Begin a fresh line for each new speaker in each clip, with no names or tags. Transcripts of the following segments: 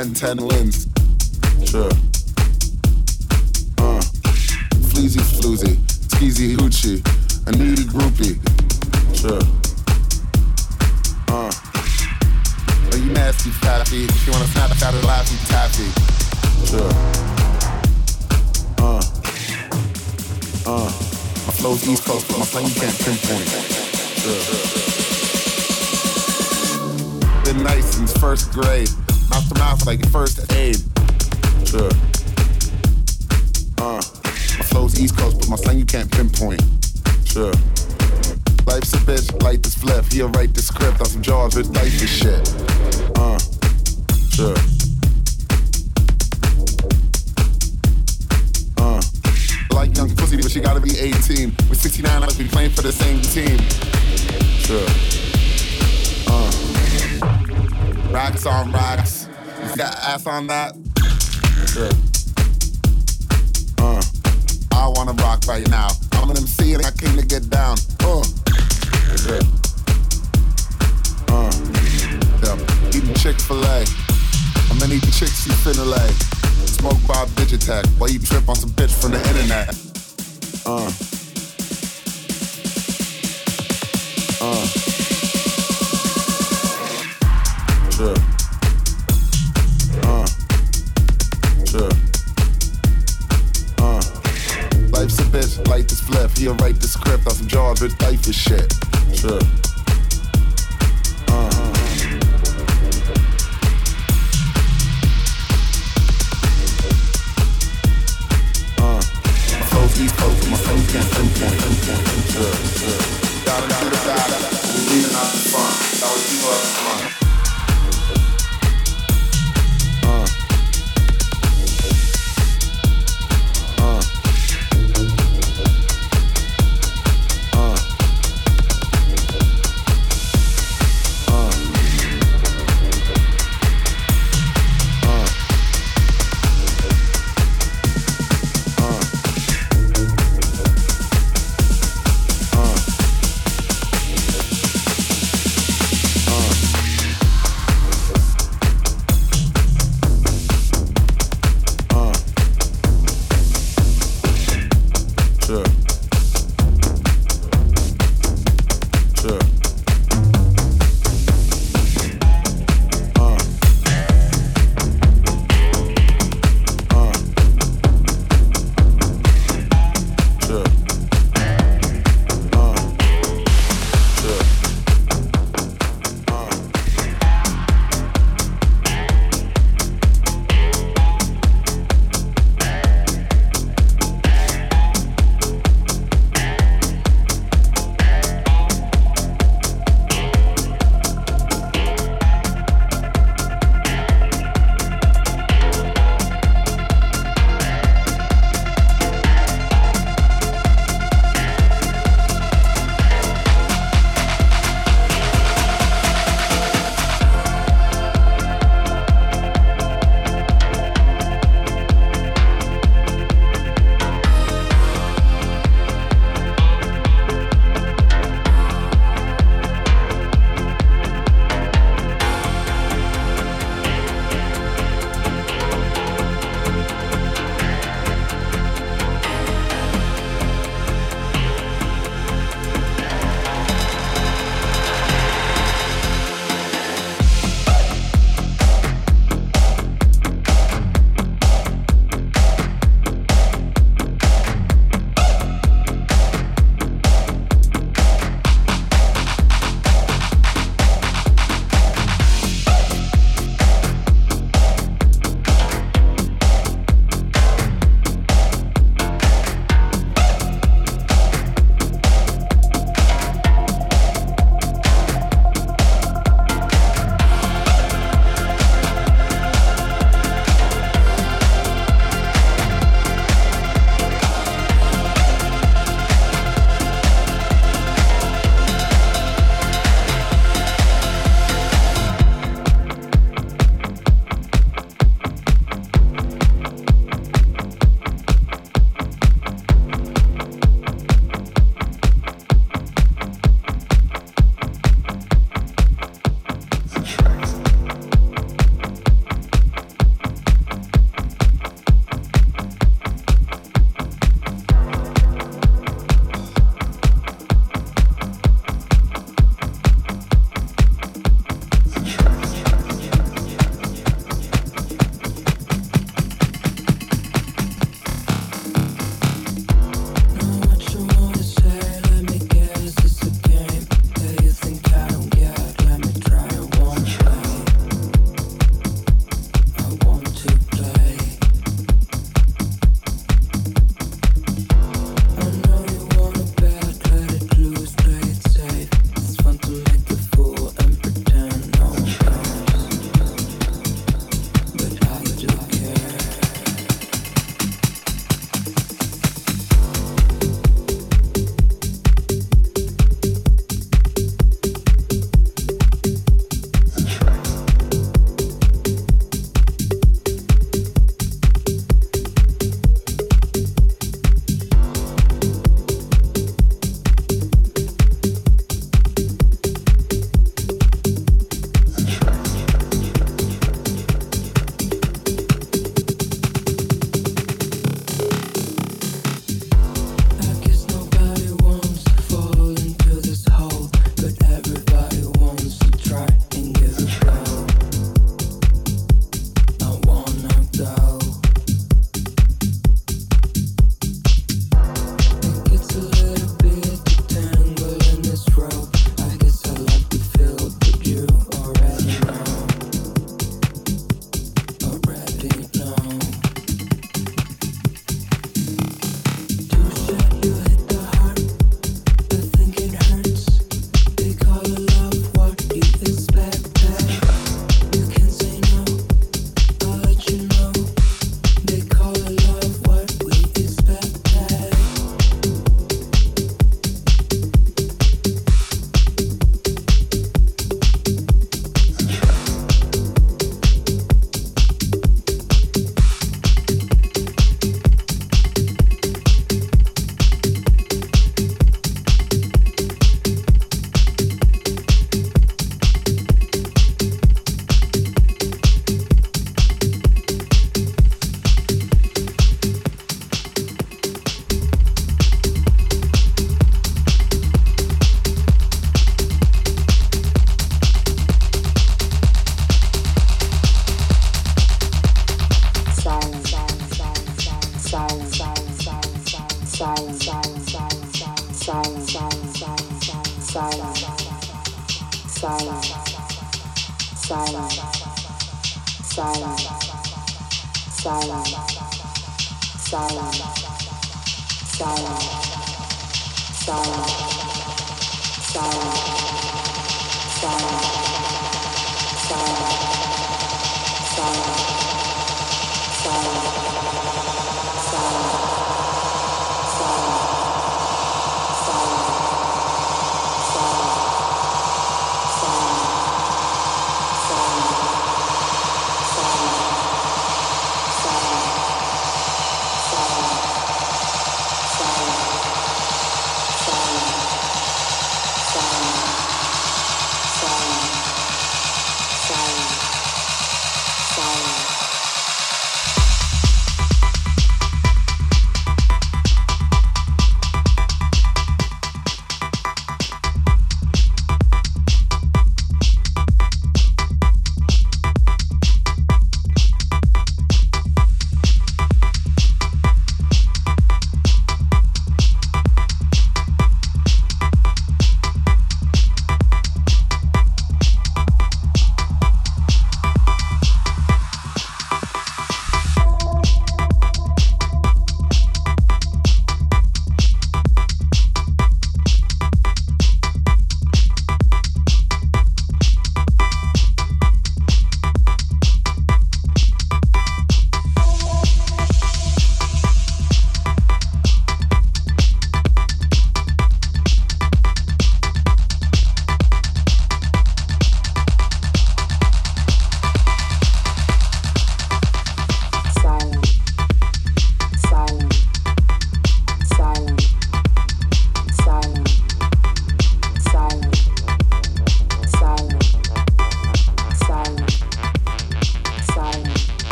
1010 late. right now. I'm an MC and I came to get down. Uh. Uh. Yeah. Eating Chick Fil A. How many chicks you finna lay. Smoke by Digitech while you trip on some bitch from the internet. Uh. Uh. never type for shit. Sure.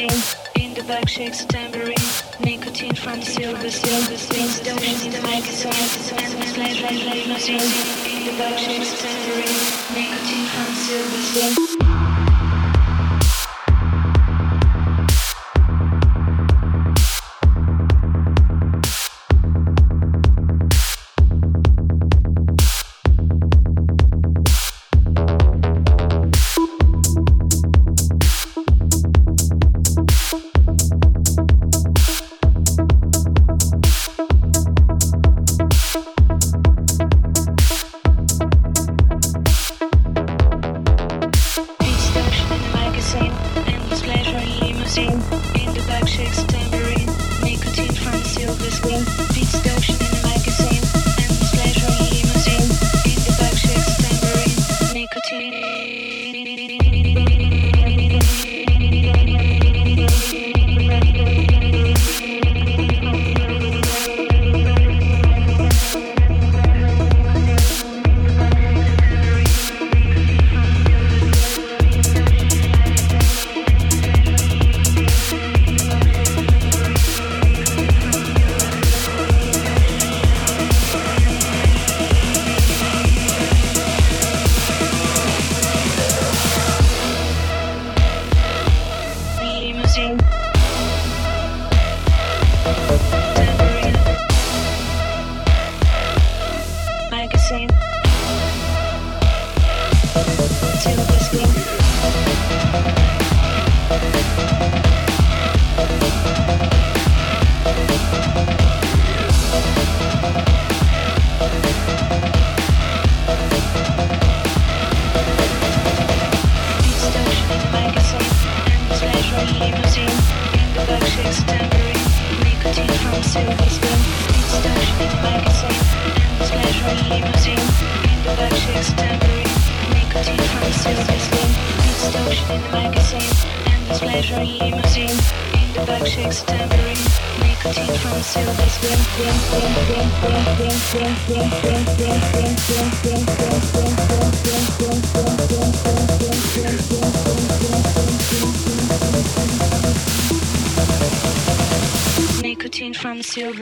In the back shakes
a tambourine. Nicotine from the
silver, silver
swings. The
ocean is like a
song. And the slide, slide, slide, In the back shakes a tambourine. Nicotine from the silver swings.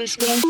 Silver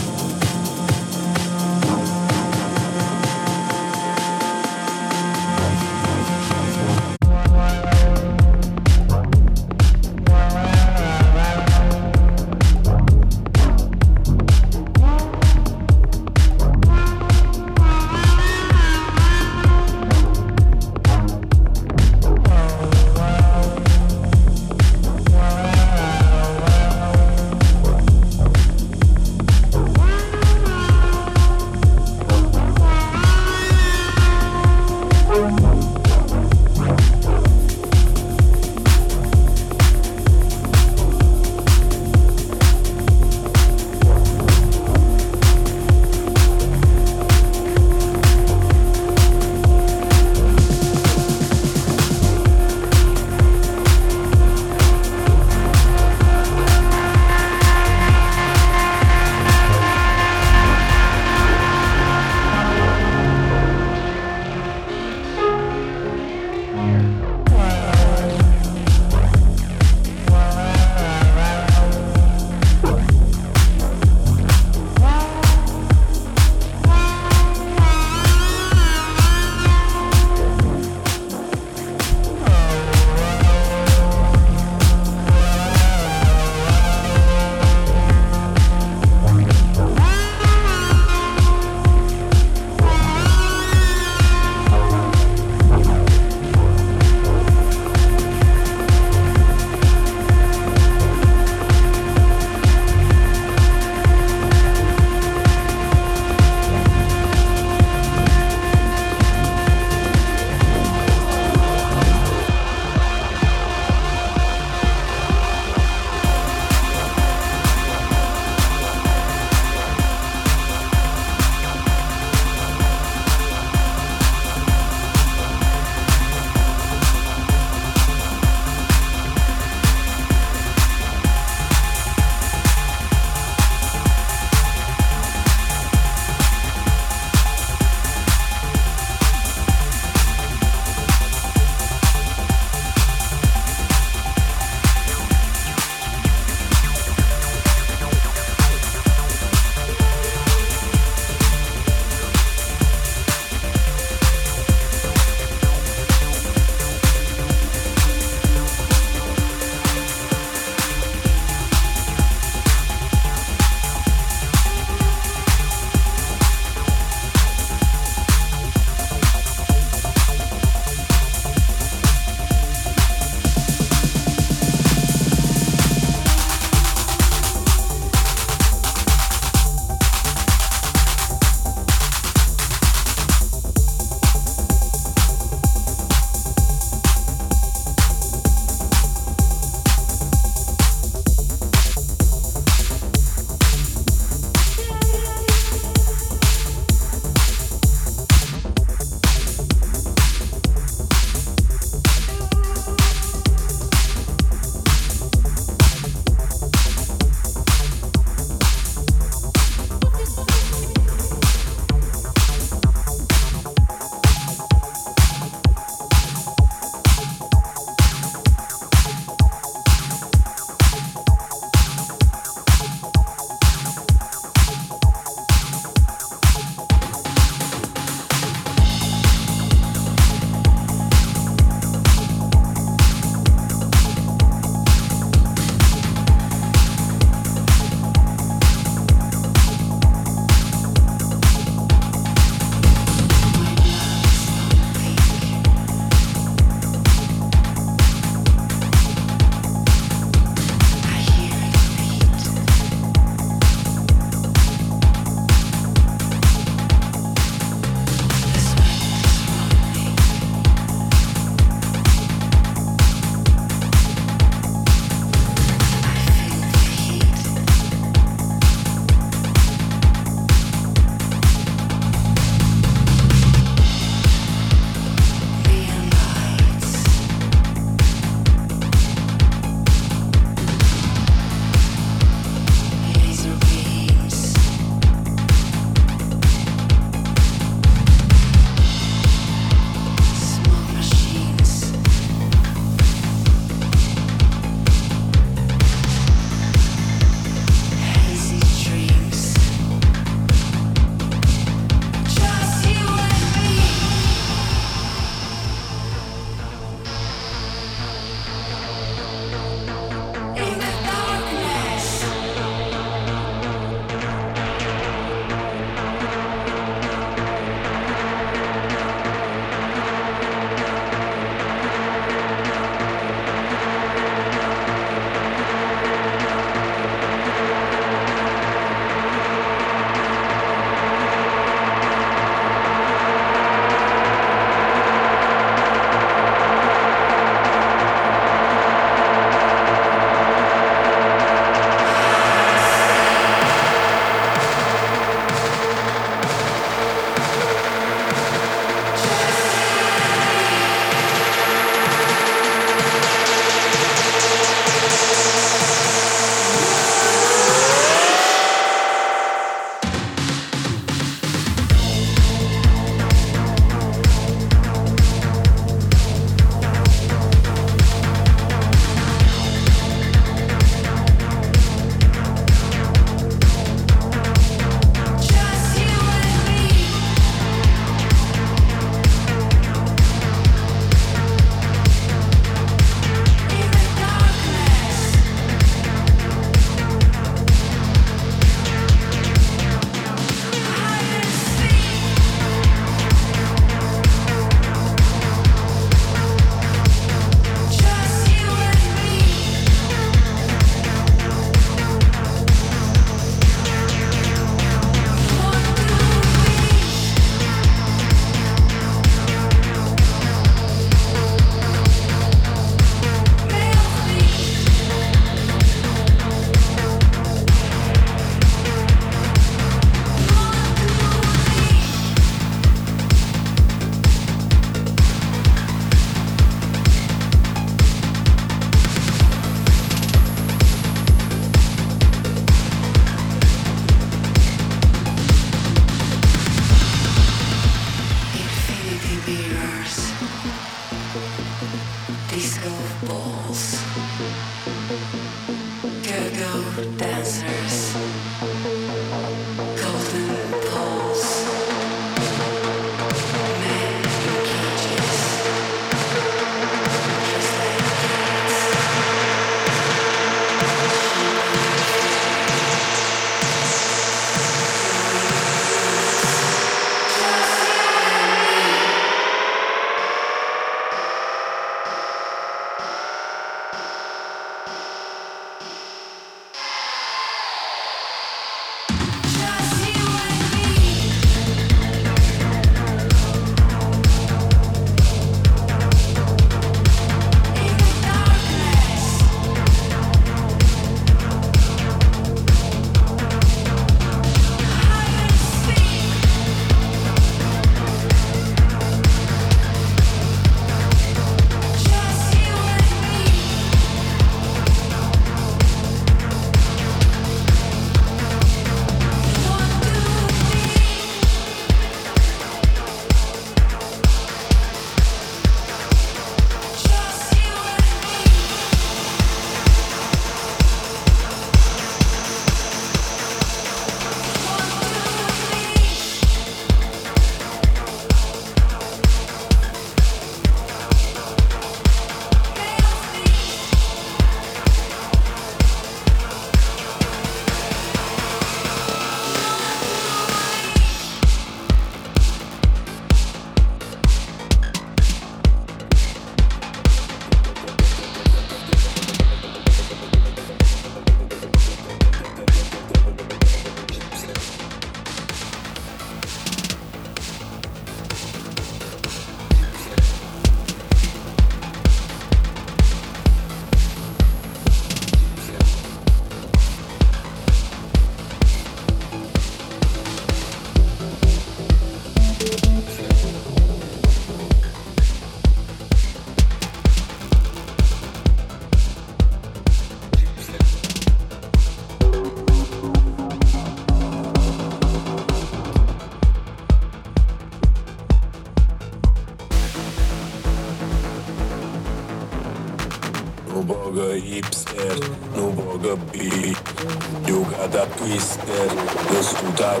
Истер, государь,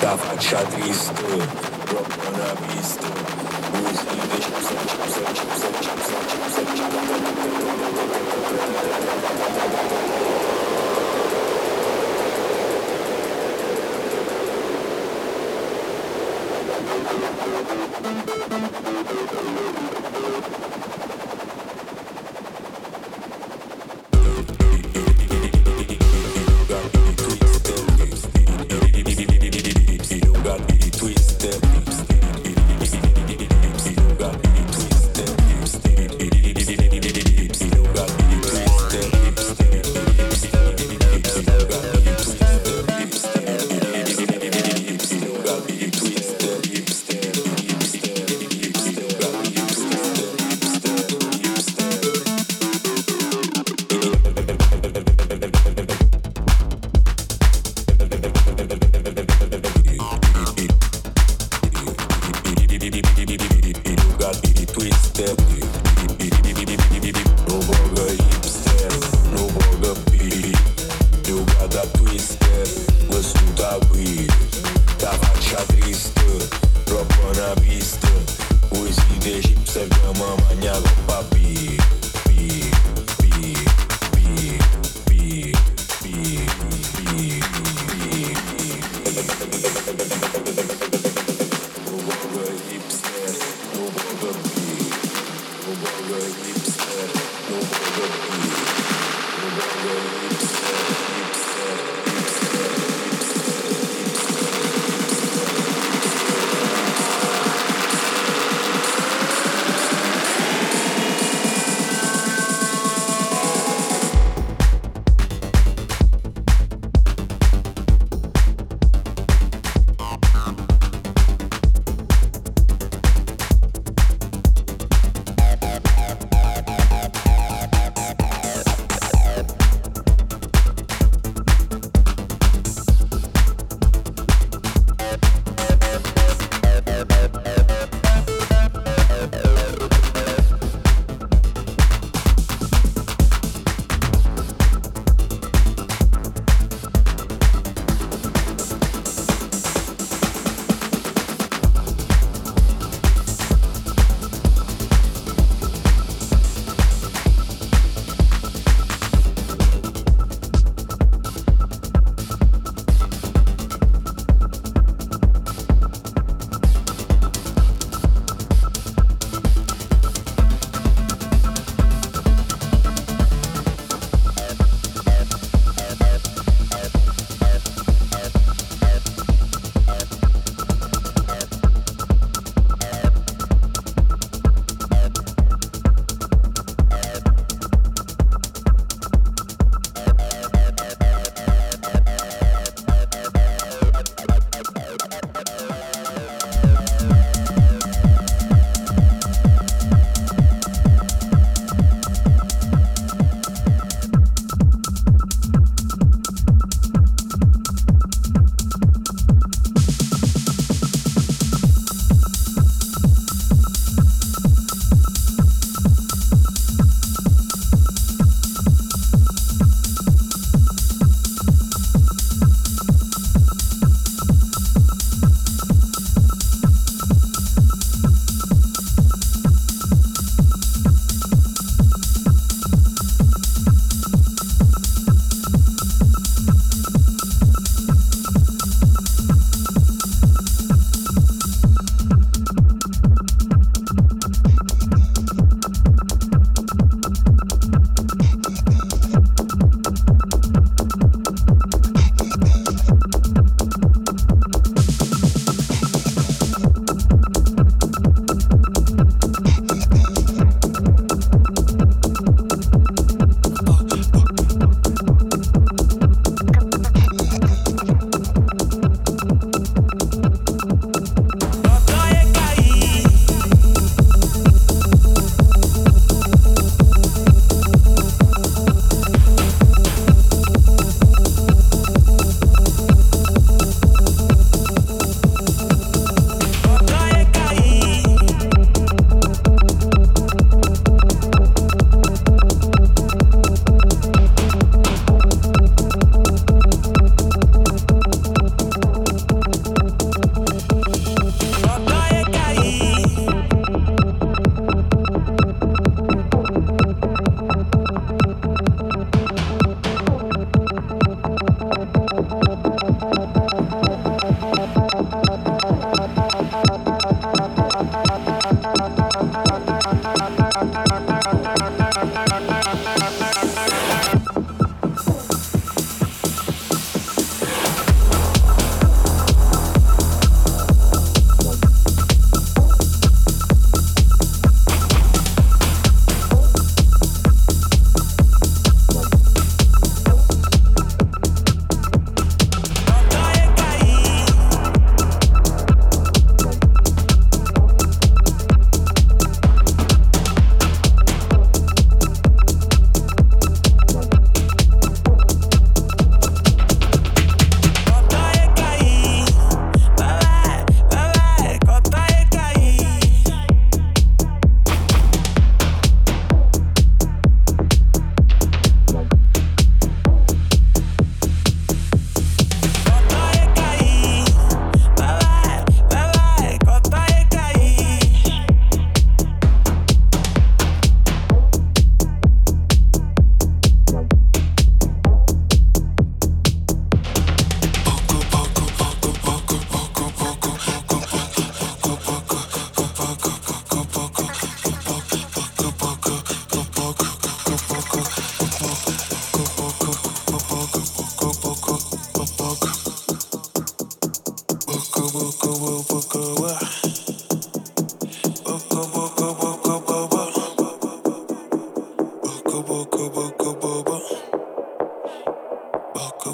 Кафа Чатристы, Рокмана Бистер.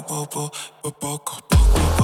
poco, poco, poco.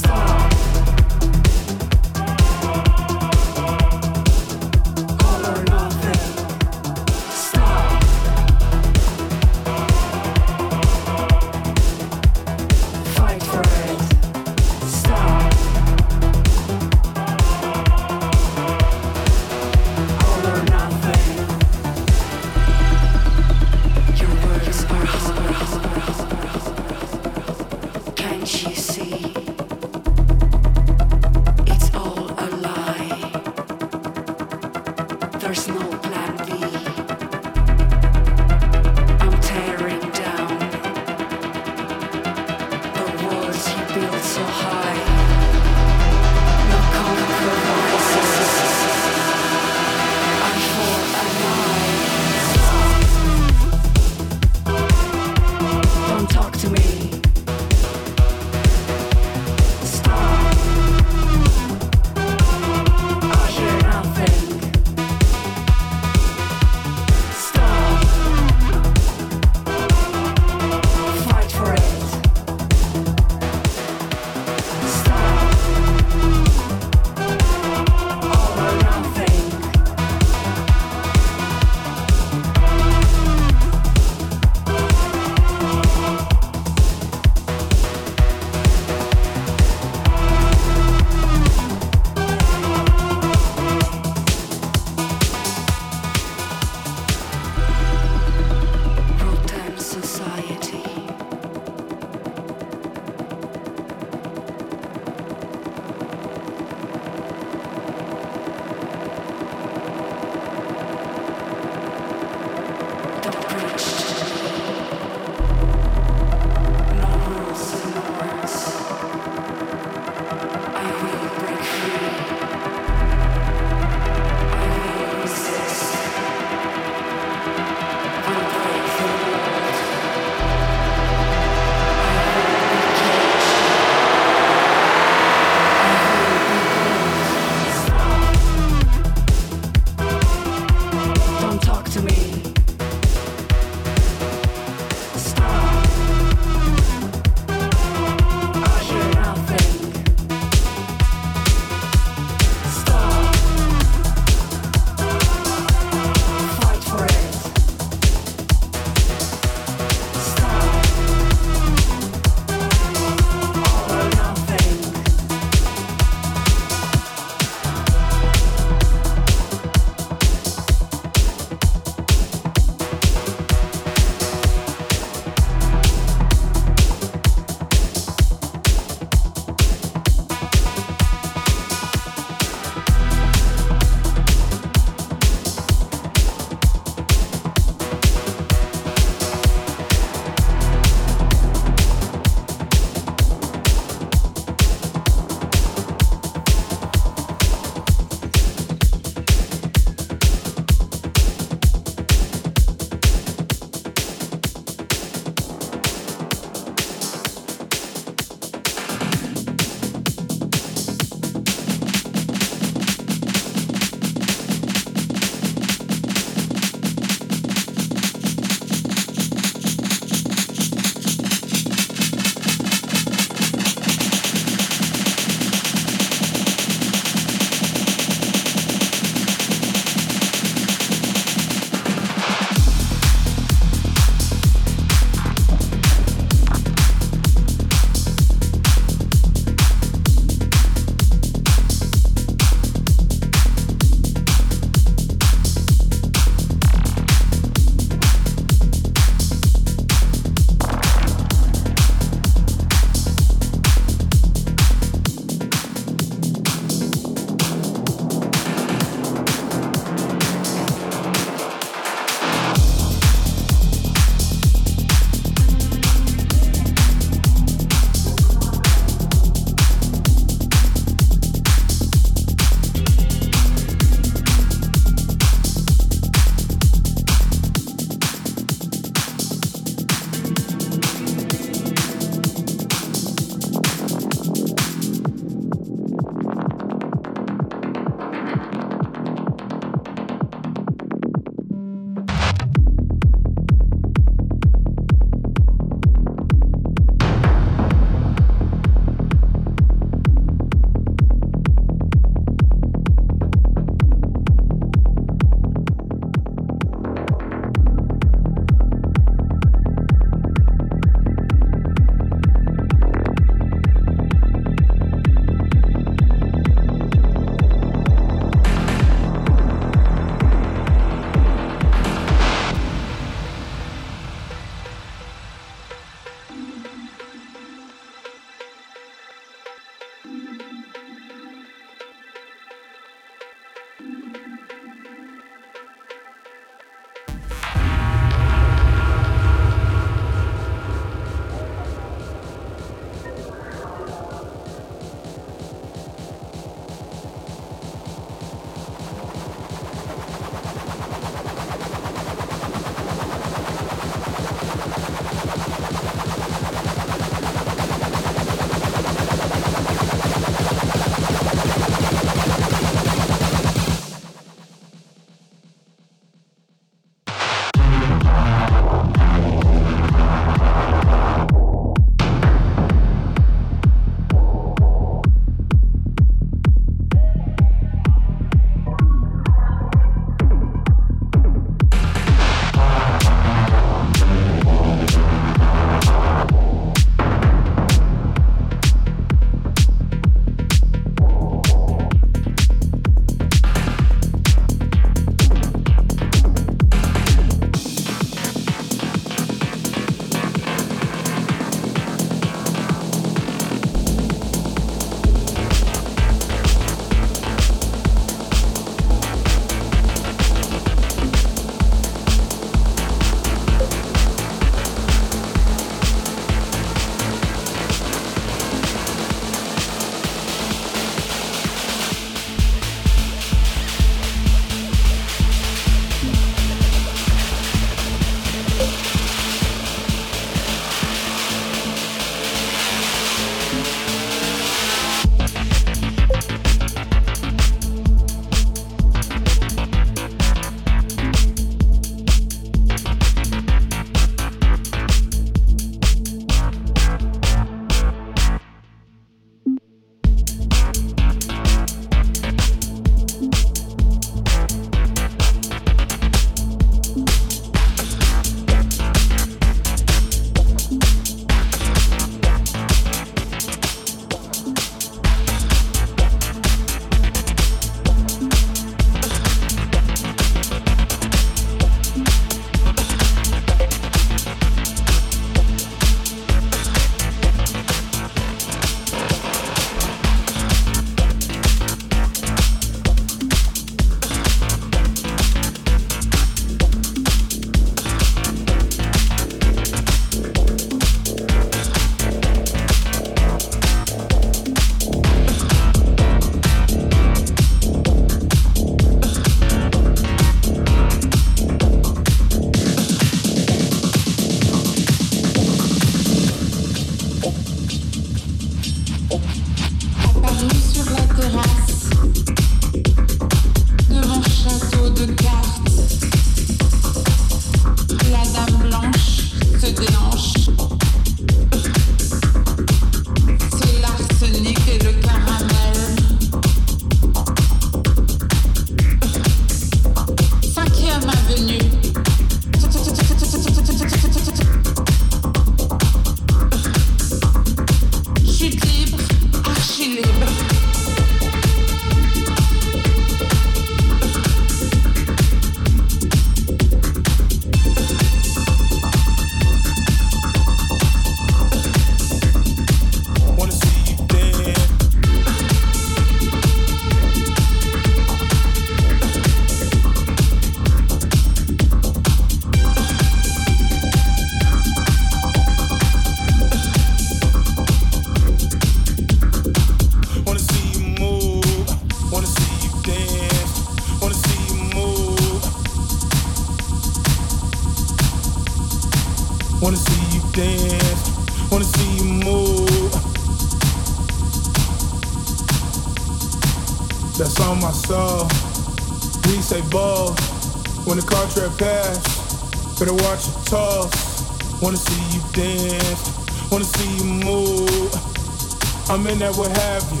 That, what have you?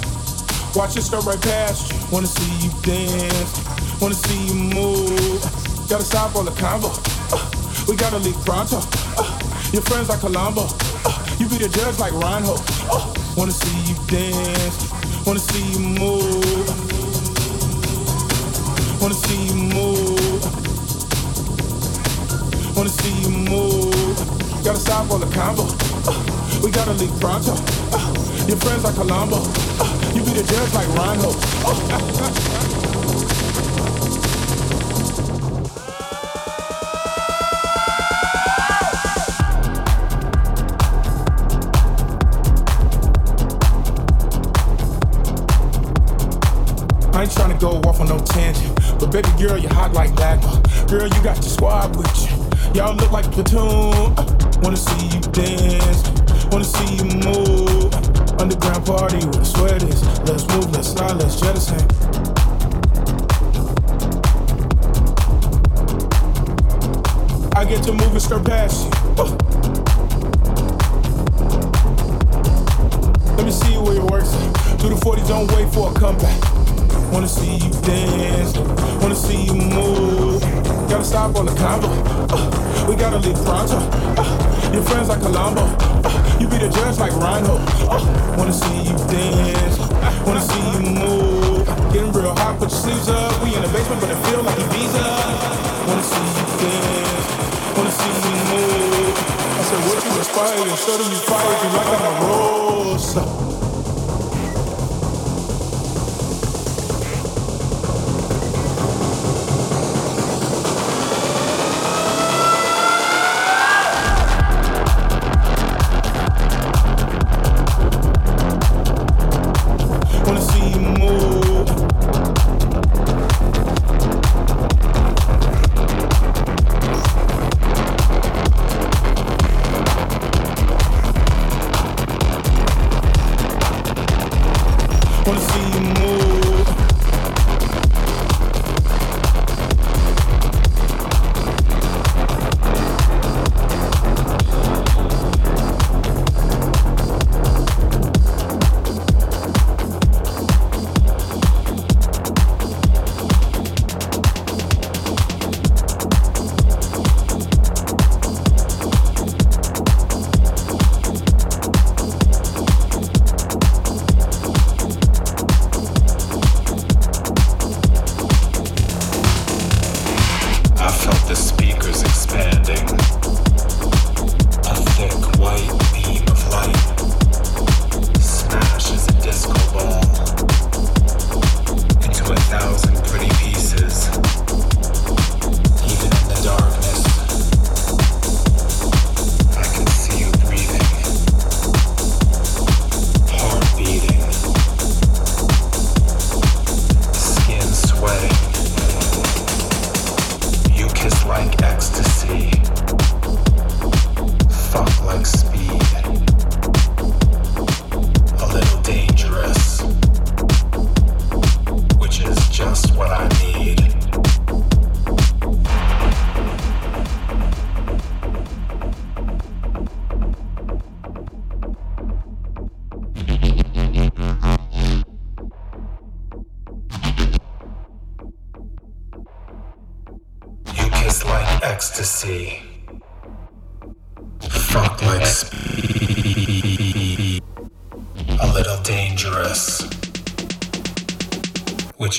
Watch it start right past you. Wanna see you dance, wanna see you move. Gotta stop all the combo. Uh, we gotta leave pronto. Uh, your friends like Columbo. Uh, you be the judge like Reinhold. Uh, wanna see you dance, wanna see you move. Wanna see you move. Wanna see you move. Gotta stop all the combo. Uh, we gotta leave pronto. Uh, your friends like Columbo. Uh, you be the judge like Reinhold. I ain't tryna go off on no tangent. But baby girl, you hot like magma. Girl, you got your squad with you. Y'all look like platoon. Uh, wanna see you dance, wanna see you move. Underground party with the sweat is. Let's move, let's slide, let's jettison. I get to move and skirt past you. Uh. Let me see where it works. Do the 40s, don't wait for a comeback. Wanna see you dance, wanna see you move. Gotta stop on the combo. Uh, we gotta leave pronto. Uh, your friends like Columbo. You be the judge like Reinhold. Uh, wanna see you dance, wanna see you move. Getting real hot, put your sleeves up. We in the basement, but it feel like Ibiza. Wanna see you dance, wanna see you move. I said, what you and show them you fired. You like I'm a rose.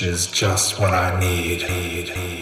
Is just what I need. need, need,